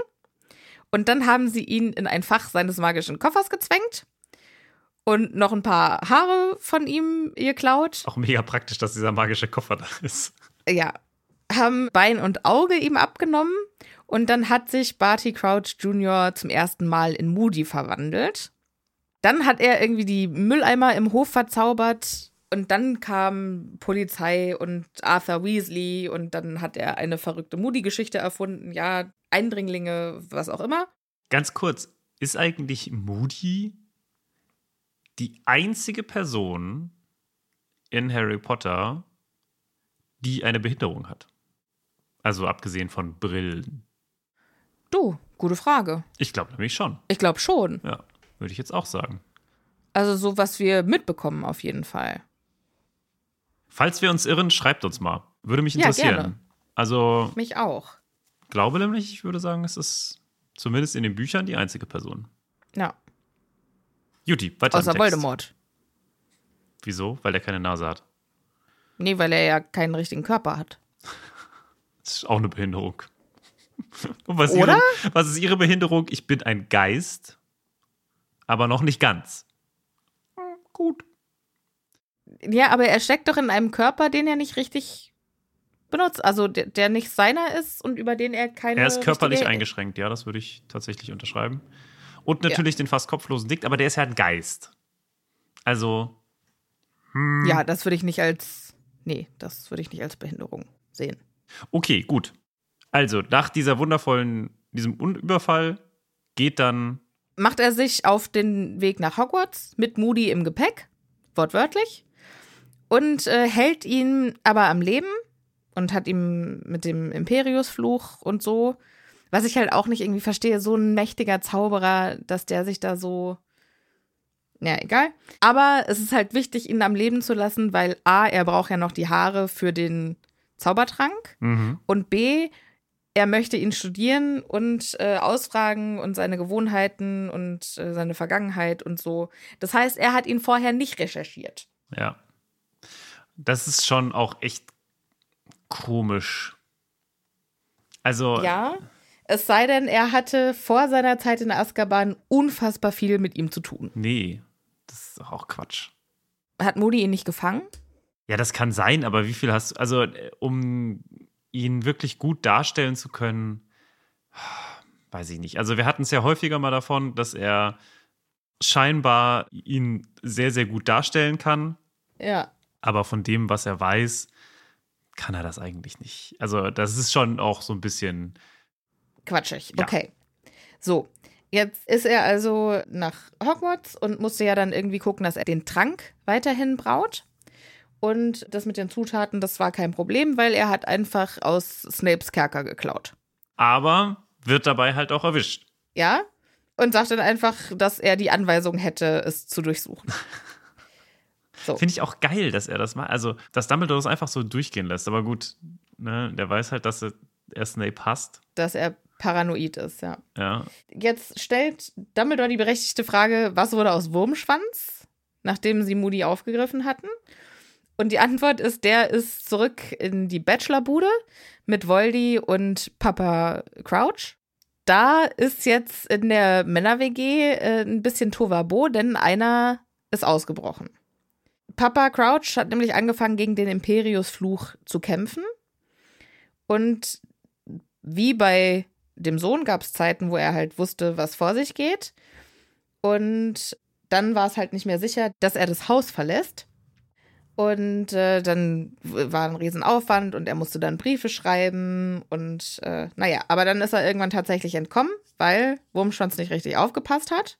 Und dann haben sie ihn in ein Fach seines magischen Koffers gezwängt und noch ein paar Haare von ihm geklaut. Auch mega praktisch, dass dieser magische Koffer da ist. Ja. Haben Bein und Auge ihm abgenommen. Und dann hat sich Barty Crouch Jr. zum ersten Mal in Moody verwandelt. Dann hat er irgendwie die Mülleimer im Hof verzaubert. Und dann kam Polizei und Arthur Weasley. Und dann hat er eine verrückte Moody-Geschichte erfunden. Ja, Eindringlinge, was auch immer. Ganz kurz, ist eigentlich Moody die einzige Person in Harry Potter, die eine Behinderung hat? Also abgesehen von Brillen. Du, gute Frage. Ich glaube nämlich schon. Ich glaube schon. Ja, würde ich jetzt auch sagen. Also so, was wir mitbekommen auf jeden Fall. Falls wir uns irren, schreibt uns mal. Würde mich Ja, interessieren. gerne. Also, Mich auch. Glaube nämlich, ich würde sagen, es ist zumindest in den Büchern die einzige Person. Ja, Juti, weiter außer. Voldemort. Wieso? Weil der keine Nase hat. Nee, weil er ja keinen richtigen Körper hat. Das ist auch eine Behinderung. Und was, Oder? Ihre, was ist Ihre Behinderung? Ich bin ein Geist, aber noch nicht ganz. Hm, Gut. Ja, aber er steckt doch in einem Körper, den er nicht richtig benutzt. Also der, der nicht seiner ist und über den er keine. Er ist körperlich eingeschränkt, ja, das würde ich tatsächlich unterschreiben. Und natürlich den fast kopflosen Dick, aber der ist ja ein Geist. Also, Ja, das würde ich nicht als. Nee, das würde ich nicht als Behinderung sehen. okay, gut. Also, nach dieser wundervollen, diesem Un- Überfall geht dann Macht er sich auf den Weg nach Hogwarts mit Moody im Gepäck, wortwörtlich, und äh, hält ihn aber am Leben und hat ihm mit dem Imperiusfluch und so, was ich halt auch nicht irgendwie verstehe, so ein mächtiger Zauberer, dass der sich da so. Ja, egal. Aber es ist halt wichtig, ihn am Leben zu lassen, weil A, er braucht ja noch die Haare für den Zaubertrank mhm. und B, er möchte ihn studieren und äh, ausfragen und seine Gewohnheiten und äh, seine Vergangenheit und so. Das heißt, er hat ihn vorher nicht recherchiert. Ja. Das ist schon auch echt komisch. Also, Ja. Es sei denn, er hatte vor seiner Zeit in Azkaban unfassbar viel mit ihm zu tun. nee, das ist doch auch Quatsch. Hat Moody ihn nicht gefangen? Ja, das kann sein, aber wie viel hast du, also um ihn wirklich gut darstellen zu können, weiß ich nicht. Also wir hatten es ja häufiger mal davon, dass er scheinbar ihn sehr, sehr gut darstellen kann, Ja. aber von dem, was er weiß, kann er das eigentlich nicht. Also das ist schon auch so ein bisschen, Quatschig. Ja. Okay. So. Jetzt ist er also nach Hogwarts und musste ja dann irgendwie gucken, dass er den Trank weiterhin braut. Und das mit den Zutaten, das war kein Problem, weil er hat einfach aus Snapes Kerker geklaut. aber wird dabei halt auch erwischt. Ja? und sagt dann einfach, dass er die Anweisung hätte, es zu durchsuchen. So. Finde ich auch geil, dass er das macht. Also, dass Dumbledore es einfach so durchgehen lässt. Aber gut, ne, der weiß halt, dass er, er Snape hasst. Dass er paranoid ist, ja. Ja. Jetzt stellt Dumbledore die berechtigte Frage, was wurde aus Wurmschwanz, nachdem sie Moody aufgegriffen hatten? Und die Antwort ist, der ist zurück in die Bachelorbude mit Voldy und Papa Crouch. Da ist jetzt in der Männer-WG äh, ein bisschen Tovabo, denn einer ist ausgebrochen. Papa Crouch hat nämlich angefangen, gegen den Imperius-Fluch zu kämpfen. Und wie bei dem Sohn gab es Zeiten, wo er halt wusste, was vor sich geht. Und dann war es halt nicht mehr sicher, dass er das Haus verlässt. Und äh, dann war ein Riesenaufwand und er musste dann Briefe schreiben. Und äh, naja, aber dann ist er irgendwann tatsächlich entkommen, weil Wurmschwanz nicht richtig aufgepasst hat.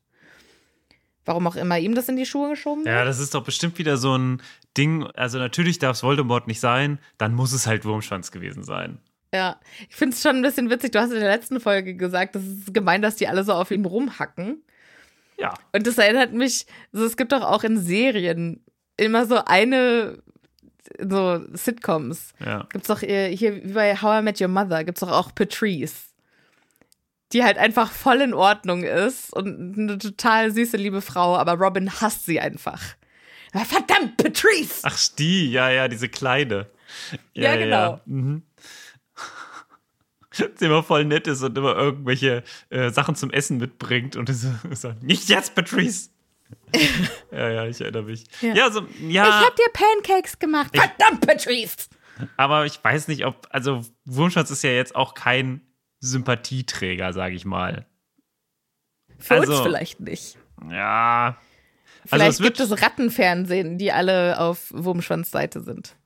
Warum auch immer ihm das in die Schuhe geschoben wird. Ja, das ist doch bestimmt wieder so ein Ding. Also, natürlich darf es Voldemort nicht sein, dann muss es halt Wurmschwanz gewesen sein. Ja, ich finde es schon ein bisschen witzig. Du hast in der letzten Folge gesagt, das ist gemein, dass die alle so auf ihm rumhacken. Ja. Und das erinnert mich, also es gibt doch auch in Serien immer so eine, so Sitcoms. Ja. Gibt's doch hier, hier wie bei How I Met Your Mother, gibt's doch auch Patrice. Die halt einfach voll in Ordnung ist und eine total süße, liebe Frau, aber Robin hasst sie einfach. Verdammt, Patrice! Ach, die, ja, ja, diese Kleine. Ja, Ja, genau. Ja. Mhm. Sie immer voll nett ist und immer irgendwelche äh, Sachen zum Essen mitbringt und so, so nicht jetzt, Patrice! ja, ja, ich erinnere mich. Ja, Ja. so, ja Ich hab dir Pancakes gemacht. Verdammt, Patrice! aber ich weiß nicht, ob, also Wurmschatz ist ja jetzt auch kein Sympathieträger, sage ich mal. Für Also- uns vielleicht nicht. Ja. Vielleicht es wird- gibt es Rattenfernsehen, die alle auf Wurmschwanz-Seite sind.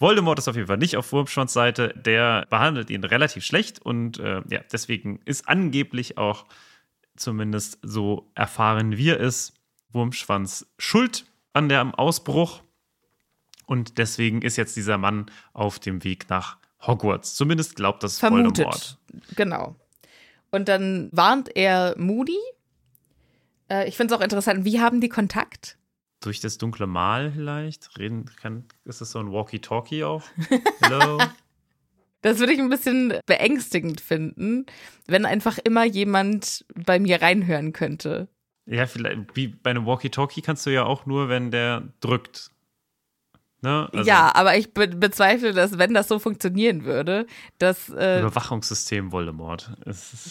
Voldemort ist auf jeden Fall nicht auf Wurmschwanz Seite. Der behandelt ihn relativ schlecht und äh, ja, deswegen ist angeblich auch, zumindest so erfahren wir es, Wurmschwanz schuld an dem Ausbruch. Und deswegen ist jetzt dieser Mann auf dem Weg nach Hogwarts. Zumindest glaubt das Vermutet. Voldemort. Genau. Und dann warnt er Moody. Äh, ich finde es auch interessant, wie haben die Kontakt? Durch das dunkle Mal vielleicht? Reden kann, ist das so ein Walkie-Talkie auch? Hello? Das würde ich ein bisschen beängstigend finden, wenn einfach immer jemand bei mir reinhören könnte. Ja, vielleicht, wie bei einem Walkie-Talkie kannst du ja auch nur, wenn der drückt. Ne? Also ja, aber ich be bezweifle, dass wenn das so funktionieren würde, dass äh, Überwachungssystem Voldemort.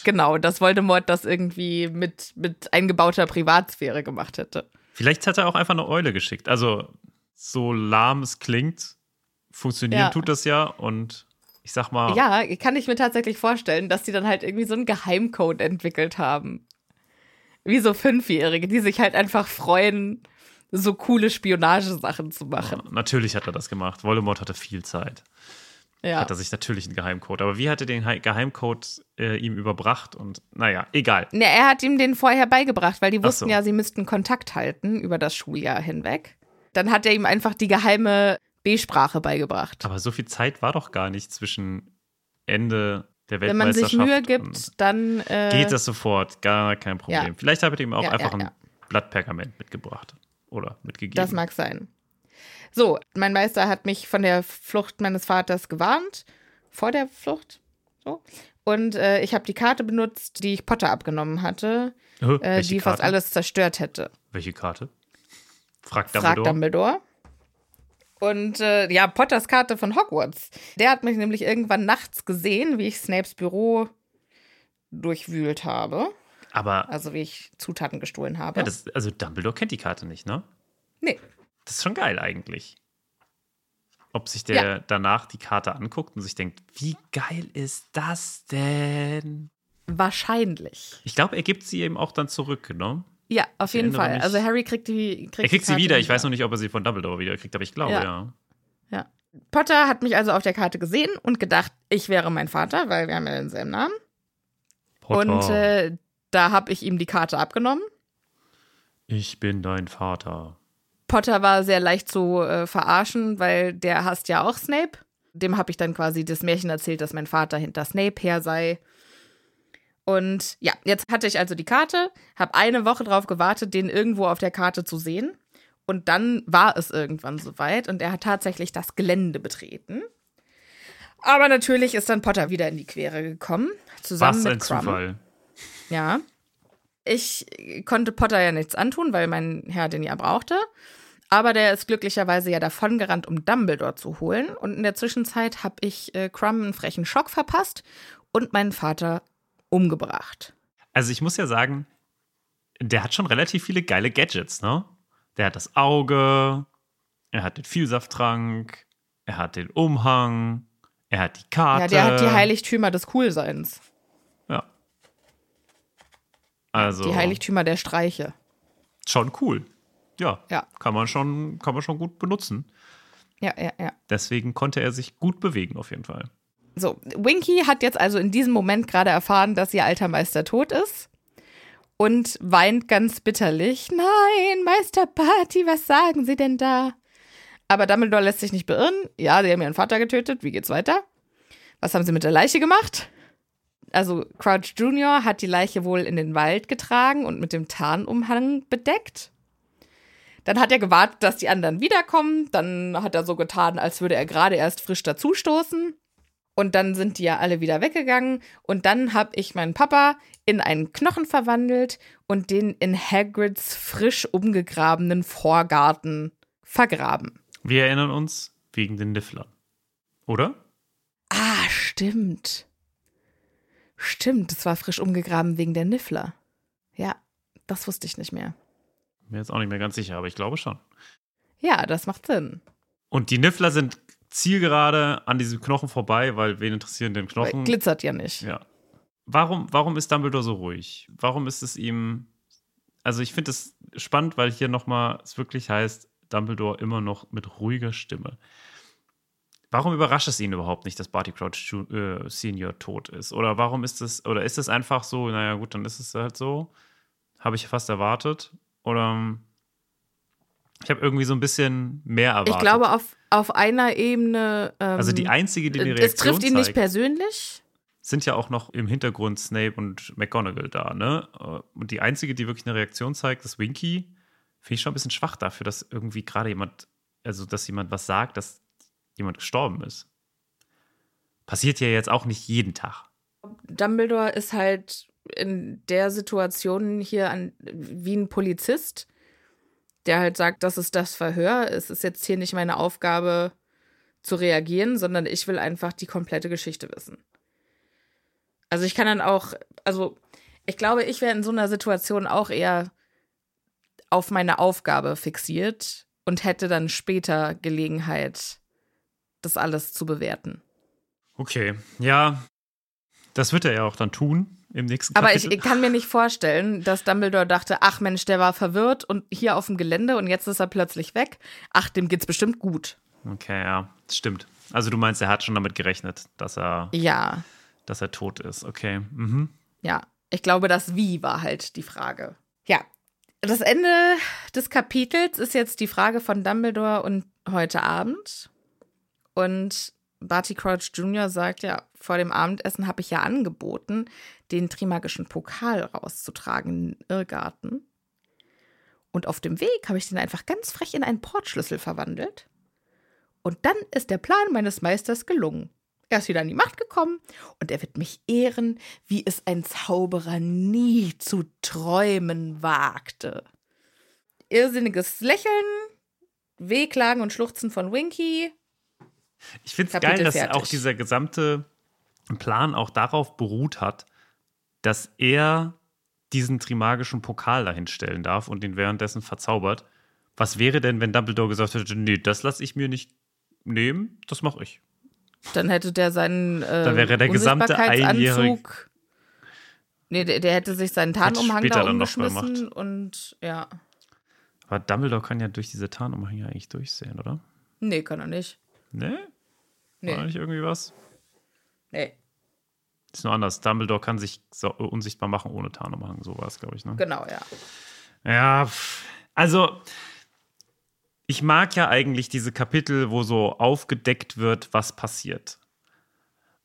Genau, dass Voldemort das irgendwie mit, mit eingebauter Privatsphäre gemacht hätte. vielleicht hat er auch einfach eine Eule geschickt. Also, so lahm es klingt, funktionieren Ja. tut das ja. Und ich sag mal, Ja, kann ich mir tatsächlich vorstellen, dass die dann halt irgendwie so einen Geheimcode entwickelt haben. Wie so Fünfjährige, die sich halt einfach freuen, so coole Spionagesachen zu machen. natürlich hat er das gemacht. Voldemort hatte viel Zeit. Ja. Hat er sich natürlich einen Geheimcode. Aber wie hat er den Hei- Geheimcode äh, ihm überbracht? Und naja, egal. Ne, er hat ihm den vorher beigebracht, weil die wussten so. ja, sie müssten Kontakt halten über das Schuljahr hinweg. Dann hat er ihm einfach die geheime B-Sprache beigebracht. Aber so viel Zeit war doch gar nicht zwischen Ende der Wenn man sich Weltmeisterschaft Mühe gibt, dann äh, geht das sofort, gar kein Problem. Ja. Vielleicht habe ich ihm auch Ja, einfach ja, ja. ein Blatt Pergament mitgebracht oder mitgegeben. Das mag sein. So, mein Meister hat mich von der Flucht meines Vaters gewarnt. Vor der Flucht. So. Und äh, ich habe die Karte benutzt, die ich Potter abgenommen hatte, Hä, äh, die fast Karte? alles zerstört hätte. Welche Karte? Fragt Dumbledore. Dumbledore. Und äh, ja, Potters Karte von Hogwarts. Der hat mich nämlich irgendwann nachts gesehen, wie ich Snapes Büro durchwühlt habe. Aber Also wie ich Zutaten gestohlen habe. ja, das, also Dumbledore kennt die Karte nicht, ne? nee. Das ist schon geil eigentlich. Ob sich der Ja. danach die Karte anguckt und sich denkt, wie geil ist das denn? Wahrscheinlich. Ich glaube, er gibt sie ihm auch dann zurück, ne? Ja, auf Ich jeden Fall. mich- Also Harry kriegt die kriegt Er kriegt sie wieder. Ich weiß noch nicht, ob er sie von Dumbledore wieder kriegt, aber ich glaube, Ja. ja. Ja. Potter hat mich also auf der Karte gesehen und gedacht, ich wäre mein Vater, weil wir haben ja denselben Namen. Potter, Und äh, da habe ich ihm die Karte abgenommen. ich bin dein Vater. Potter war sehr leicht zu äh, verarschen, weil der hasst ja auch Snape. Dem habe ich dann quasi das Märchen erzählt, dass mein Vater hinter Snape her sei. Und ja, jetzt hatte ich also die Karte, habe eine Woche drauf gewartet, den irgendwo auf der Karte zu sehen. Und dann war es irgendwann soweit und er hat tatsächlich das Gelände betreten. Aber natürlich ist dann Potter wieder in die Quere gekommen. Zusammen Was ein mit Crumb. Zufall. Ja. Ich konnte Potter ja nichts antun, weil mein Herr den ja brauchte. Aber der ist glücklicherweise ja davongerannt, um Dumbledore zu holen. Und in der Zwischenzeit habe ich äh, Crumb einen frechen Schock verpasst und meinen Vater umgebracht. Also ich muss ja sagen, der hat schon relativ viele geile Gadgets, ne? Der hat das Auge, er hat den Vielsafttrank, er hat den Umhang, er hat die Karte. Ja, der hat die Heiligtümer des Coolseins. Also Die Heiligtümer der Streiche. schon cool. Ja, Ja. Kann man schon, kann man schon gut benutzen. Ja, ja, ja. Deswegen konnte er sich gut bewegen auf jeden Fall. So, Winky hat jetzt also in diesem Moment gerade erfahren, dass ihr alter Meister tot ist und weint ganz bitterlich. Nein, Meister Party, was sagen Sie denn da? Aber Dumbledore lässt sich nicht beirren. Ja, sie haben ihren Vater getötet. Wie geht's weiter? Was haben sie mit der Leiche gemacht? Also Crouch Jr. hat die Leiche wohl in den Wald getragen und mit dem Tarnumhang bedeckt. Dann hat er gewartet, dass die anderen wiederkommen. Dann hat er so getan, als würde er gerade erst frisch dazustoßen. Und dann sind die ja alle wieder weggegangen. Und dann habe ich meinen Papa in einen Knochen verwandelt und den in Hagrids frisch umgegrabenen Vorgarten vergraben. Wir erinnern uns wegen den Nifflern. Oder? Ah, stimmt. Stimmt, es war frisch umgegraben wegen der Niffler. Ja, das wusste ich nicht mehr. Bin jetzt auch nicht mehr ganz sicher, aber ich glaube schon. Ja, das macht Sinn. Und die Niffler sind zielgerade an diesem Knochen vorbei, weil wen interessieren den Weil Knochen? glitzert ja nicht. Ja. Warum, warum ist Dumbledore so ruhig? Warum ist es ihm. Also, ich finde es spannend, weil hier nochmal es wirklich heißt, Dumbledore immer noch mit ruhiger Stimme. Warum überrascht es ihn überhaupt nicht, dass Barty Crouch äh, Senior tot ist? Oder warum ist es, oder ist es einfach so, naja, gut, dann ist es halt so. Habe ich fast erwartet. Oder ich habe irgendwie so ein bisschen mehr erwartet. Ich glaube, auf, auf einer Ebene. Ähm, also die einzige, die eine es Reaktion trifft ihn nicht zeigt, persönlich. sind ja auch noch im Hintergrund Snape und McGonagall da, ne? Und die einzige, die wirklich eine Reaktion zeigt, ist Winky. Finde ich schon ein bisschen schwach dafür, dass irgendwie gerade jemand, also dass jemand was sagt, dass jemand gestorben ist. Passiert ja jetzt auch nicht jeden Tag. Dumbledore ist halt in der Situation hier an, wie ein Polizist, der halt sagt, das ist das Verhör. Es ist jetzt hier nicht meine Aufgabe zu reagieren, sondern ich will einfach die komplette Geschichte wissen. Also ich kann dann auch, also ich glaube, ich wäre in so einer Situation auch eher auf meine Aufgabe fixiert und hätte dann später Gelegenheit, das alles zu bewerten. Okay, ja, das wird er ja auch dann tun im nächsten Aber Kapitel. ich, ich kann mir nicht vorstellen, dass Dumbledore dachte, ach Mensch, der war verwirrt und hier auf dem Gelände und jetzt ist er plötzlich weg. Ach, dem geht's bestimmt gut. Okay, ja, das stimmt. Also du meinst, er hat schon damit gerechnet, dass er, Ja, dass er tot ist. Okay. Mhm. ja. Ich glaube, das Wie war halt die Frage. Ja. Das Ende des Kapitels ist jetzt die Frage von Dumbledore und heute Abend. Und Barty Crouch Jr. sagt ja, vor dem Abendessen habe ich ja angeboten, den Trimagischen Pokal rauszutragen in den Irrgarten. Und auf dem Weg habe ich den einfach ganz frech in einen Portschlüssel verwandelt. Und dann ist der Plan meines Meisters gelungen. Er ist wieder an die Macht gekommen und er wird mich ehren, wie es ein Zauberer nie zu träumen wagte. Irrsinniges Lächeln, Wehklagen und Schluchzen von Winky. Ich finde es geil, dass fertig. auch dieser gesamte Plan auch darauf beruht hat, dass er diesen trimagischen Pokal dahin stellen darf und ihn währenddessen verzaubert. Was wäre denn, wenn Dumbledore gesagt hätte, nee, das lasse ich mir nicht nehmen, das mache ich. Dann hätte der seinen äh, Dann wäre der gesamte Unsichtbarkeitsanzug- Nee, der, der hätte sich seinen Tarnumhang da dann noch umgeschmissen und ja. Aber Dumbledore kann ja durch diese Tarnumhänge eigentlich durchsehen, oder? Nee, kann er nicht. Nee? War Nee. nicht irgendwie was? Nee, Ist nur anders. Dumbledore kann sich so unsichtbar machen ohne Tarnumhang. So war es, glaube ich, ne? genau, ja. Ja, also ich mag ja eigentlich diese Kapitel, wo so aufgedeckt wird, was passiert.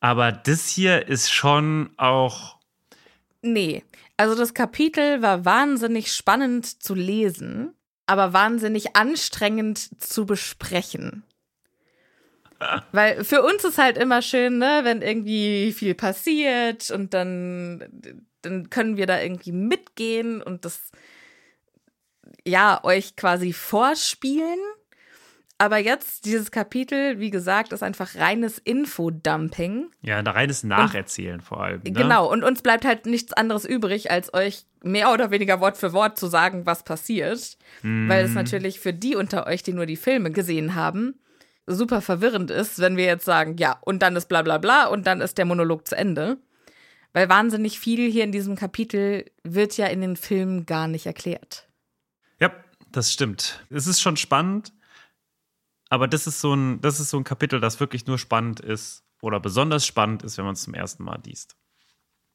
Aber das hier ist schon auch Nee, also das Kapitel war wahnsinnig spannend zu lesen, aber wahnsinnig anstrengend zu besprechen. Weil für uns ist halt immer schön, ne, wenn irgendwie viel passiert und dann, dann können wir da irgendwie mitgehen und das, ja, euch quasi vorspielen. Aber jetzt, dieses Kapitel, wie gesagt, ist einfach reines Infodumping. Ja, ein reines Nacherzählen und, vor allem. Ne? Genau, und uns bleibt halt nichts anderes übrig, als euch mehr oder weniger Wort für Wort zu sagen, was passiert. Mm. Weil es natürlich für die unter euch, die nur die Filme gesehen haben, super verwirrend ist, wenn wir jetzt sagen, ja, und dann ist bla bla bla und dann ist der Monolog zu Ende. Weil wahnsinnig viel hier in diesem Kapitel wird ja in den Filmen gar nicht erklärt. Ja, das stimmt. Es ist schon spannend, aber das ist so ein, das ist so ein Kapitel, das wirklich nur spannend ist oder besonders spannend ist, wenn man es zum ersten Mal liest.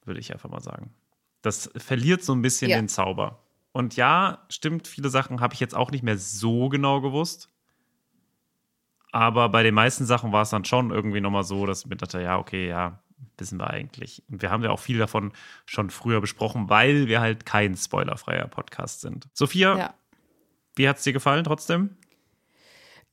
Würde ich einfach mal sagen. Das verliert so ein bisschen ja. den Zauber. Und ja, stimmt, viele Sachen habe ich jetzt auch nicht mehr so genau gewusst. Aber bei den meisten Sachen war es dann schon irgendwie nochmal so, dass ich mir dachte, ja, okay, ja, wissen wir eigentlich. Und wir haben ja auch viel davon schon früher besprochen, weil wir halt kein spoilerfreier Podcast sind. Sophia, ja. wie hat es dir gefallen trotzdem?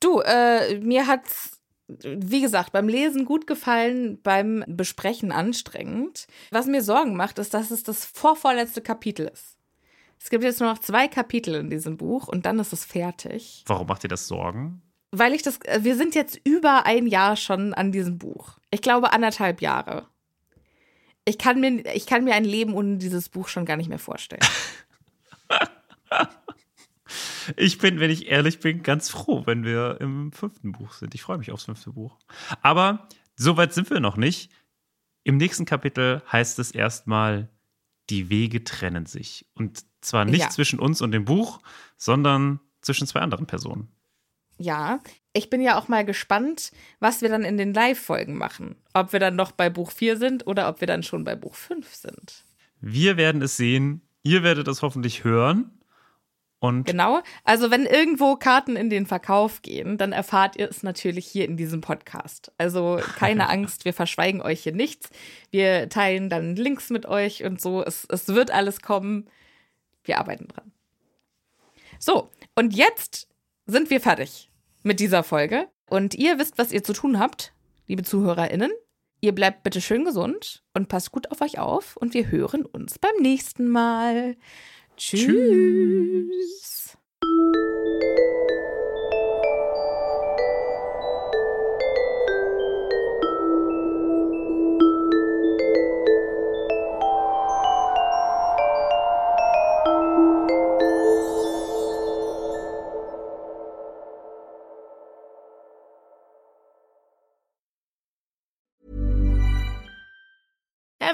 Du, äh, mir hat's, wie gesagt, beim Lesen gut gefallen, beim Besprechen anstrengend. Was mir Sorgen macht, ist, dass es das vorvorletzte Kapitel ist. Es gibt jetzt nur noch zwei Kapitel in diesem Buch und dann ist es fertig. Warum macht dir das Sorgen? Weil ich das, äh, wir sind jetzt über ein Jahr schon an diesem Buch. Ich glaube anderthalb Jahre. Ich kann mir, ich kann mir ein Leben ohne dieses Buch schon gar nicht mehr vorstellen. Ich bin, wenn ich ehrlich bin, ganz froh, wenn wir im fünften Buch sind. Ich freue mich aufs fünfte Buch. Aber so weit sind wir noch nicht. Im nächsten Kapitel heißt es erstmal, die Wege trennen sich. Und zwar nicht ja. zwischen uns und dem Buch, sondern zwischen zwei anderen Personen. Ja, ich bin ja auch mal gespannt, was wir dann in den Live-Folgen machen. Ob wir dann noch bei Buch 4 sind oder ob wir dann schon bei Buch 5 sind. Wir werden es sehen. Ihr werdet es hoffentlich hören. Und genau. Also wenn irgendwo Karten in den Verkauf gehen, dann erfahrt ihr es natürlich hier in diesem Podcast. Also keine Angst, wir verschweigen euch hier nichts. Wir teilen dann Links mit euch und so. Es, es wird alles kommen. Wir arbeiten dran. So, und jetzt sind wir fertig mit dieser Folge. Und ihr wisst, was ihr zu tun habt, liebe ZuhörerInnen. Ihr bleibt bitte schön gesund und passt gut auf euch auf. Und wir hören uns beim nächsten Mal. Tschüss. Tschüss.